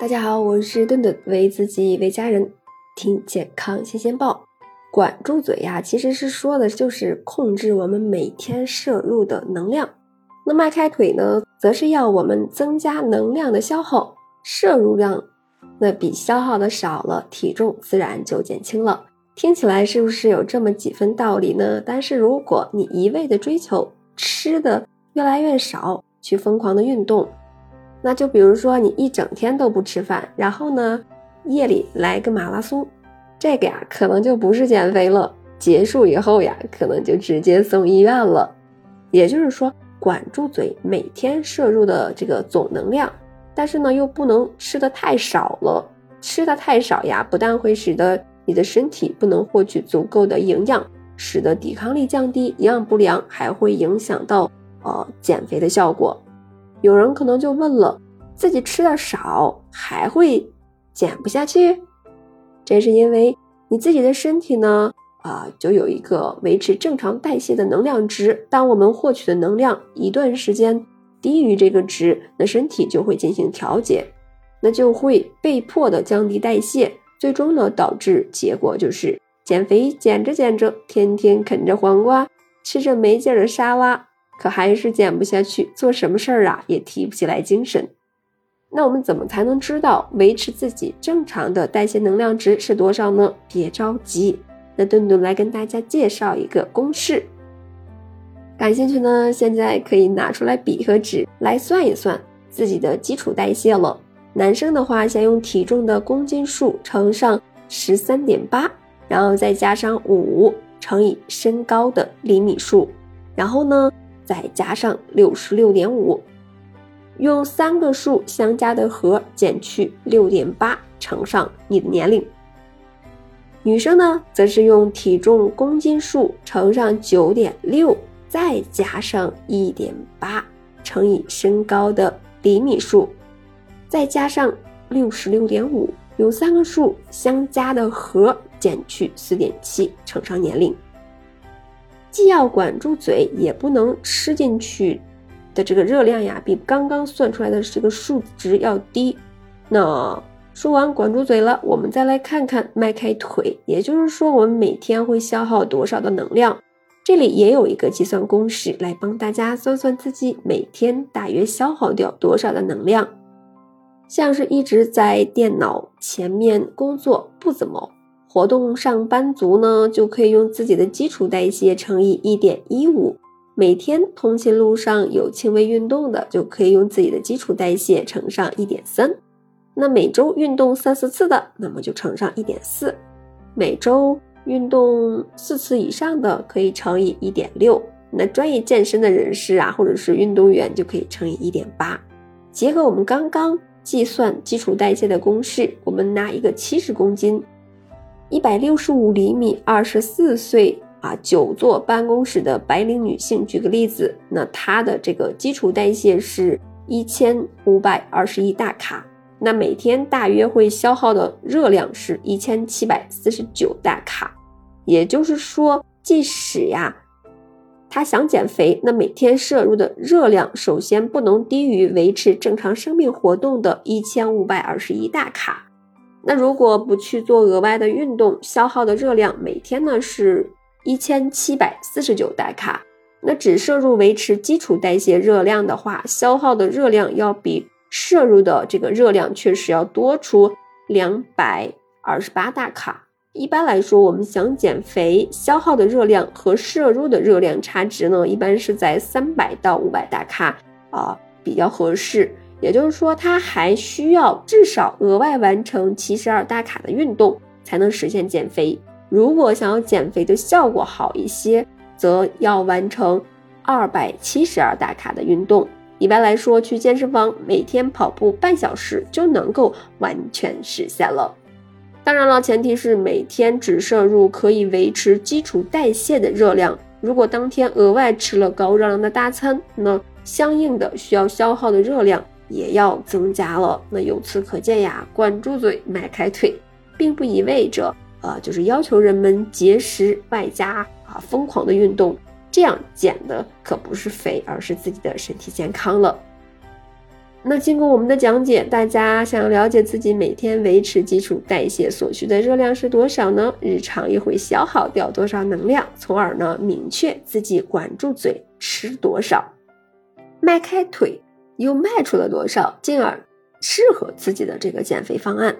大家好，我是顿顿，为自己为家人听健康新鲜报。管住嘴呀，其实是说的就是控制我们每天摄入的能量。那迈开腿呢，则是要我们增加能量的消耗，摄入量那比消耗的少了，体重自然就减轻了。听起来是不是有这么几分道理呢？但是如果你一味的追求吃的越来越少，去疯狂的运动。那就比如说，你一整天都不吃饭，然后呢，夜里来个马拉松，这个呀，可能就不是减肥了。结束以后呀，可能就直接送医院了。也就是说，管住嘴，每天摄入的这个总能量，但是呢，又不能吃的太少了。吃的太少呀，不但会使得你的身体不能获取足够的营养，使得抵抗力降低，营养不良，还会影响到呃减肥的效果。有人可能就问了，自己吃的少还会减不下去？这是因为你自己的身体呢，啊，就有一个维持正常代谢的能量值。当我们获取的能量一段时间低于这个值，那身体就会进行调节，那就会被迫的降低代谢，最终呢，导致结果就是减肥减着减着，天天啃着黄瓜，吃着没劲的沙拉。可还是减不下去，做什么事儿啊也提不起来精神。那我们怎么才能知道维持自己正常的代谢能量值是多少呢？别着急，那顿顿来跟大家介绍一个公式。感兴趣呢，现在可以拿出来笔和纸来算一算自己的基础代谢了。男生的话，先用体重的公斤数乘上十三点八，然后再加上五乘以身高的厘米数，然后呢？再加上六十六点五，用三个数相加的和减去六点八，乘上你的年龄。女生呢，则是用体重公斤数乘上九点六，再加上一点八，乘以身高的厘米数，再加上六十六点五，用三个数相加的和减去四点七，乘上年龄。既要管住嘴，也不能吃进去的这个热量呀，比刚刚算出来的这个数值要低。那说完管住嘴了，我们再来看看迈开腿，也就是说我们每天会消耗多少的能量。这里也有一个计算公式来帮大家算算自己每天大约消耗掉多少的能量。像是一直在电脑前面工作不怎么。活动上班族呢，就可以用自己的基础代谢乘以一点一五；每天通勤路上有轻微运动的，就可以用自己的基础代谢乘上一点三；那每周运动三四次的，那么就乘上一点四；每周运动四次以上的，可以乘以一点六；那专业健身的人士啊，或者是运动员，就可以乘以一点八。结合我们刚刚计算基础代谢的公式，我们拿一个七十公斤。一百六十五厘米，二十四岁啊，久坐办公室的白领女性，举个例子，那她的这个基础代谢是一千五百二十一大卡，那每天大约会消耗的热量是一千七百四十九大卡，也就是说，即使呀，她想减肥，那每天摄入的热量首先不能低于维持正常生命活动的一千五百二十一大卡。那如果不去做额外的运动，消耗的热量每天呢是一千七百四十九大卡。那只摄入维持基础代谢热量的话，消耗的热量要比摄入的这个热量确实要多出两百二十八大卡。一般来说，我们想减肥，消耗的热量和摄入的热量差值呢，一般是在三百到五百大卡啊，比较合适。也就是说，它还需要至少额外完成七十二大卡的运动，才能实现减肥。如果想要减肥的效果好一些，则要完成二百七十二大卡的运动。一般来说，去健身房每天跑步半小时就能够完全实现了。当然了，前提是每天只摄入可以维持基础代谢的热量。如果当天额外吃了高热量的大餐，那相应的需要消耗的热量。也要增加了。那由此可见呀，管住嘴，迈开腿，并不意味着呃，就是要求人们节食外加啊疯狂的运动，这样减的可不是肥，而是自己的身体健康了。那经过我们的讲解，大家想了解自己每天维持基础代谢所需的热量是多少呢？日常又会消耗掉多少能量？从而呢，明确自己管住嘴吃多少，迈开腿。又卖出了多少进而适合自己的这个减肥方案。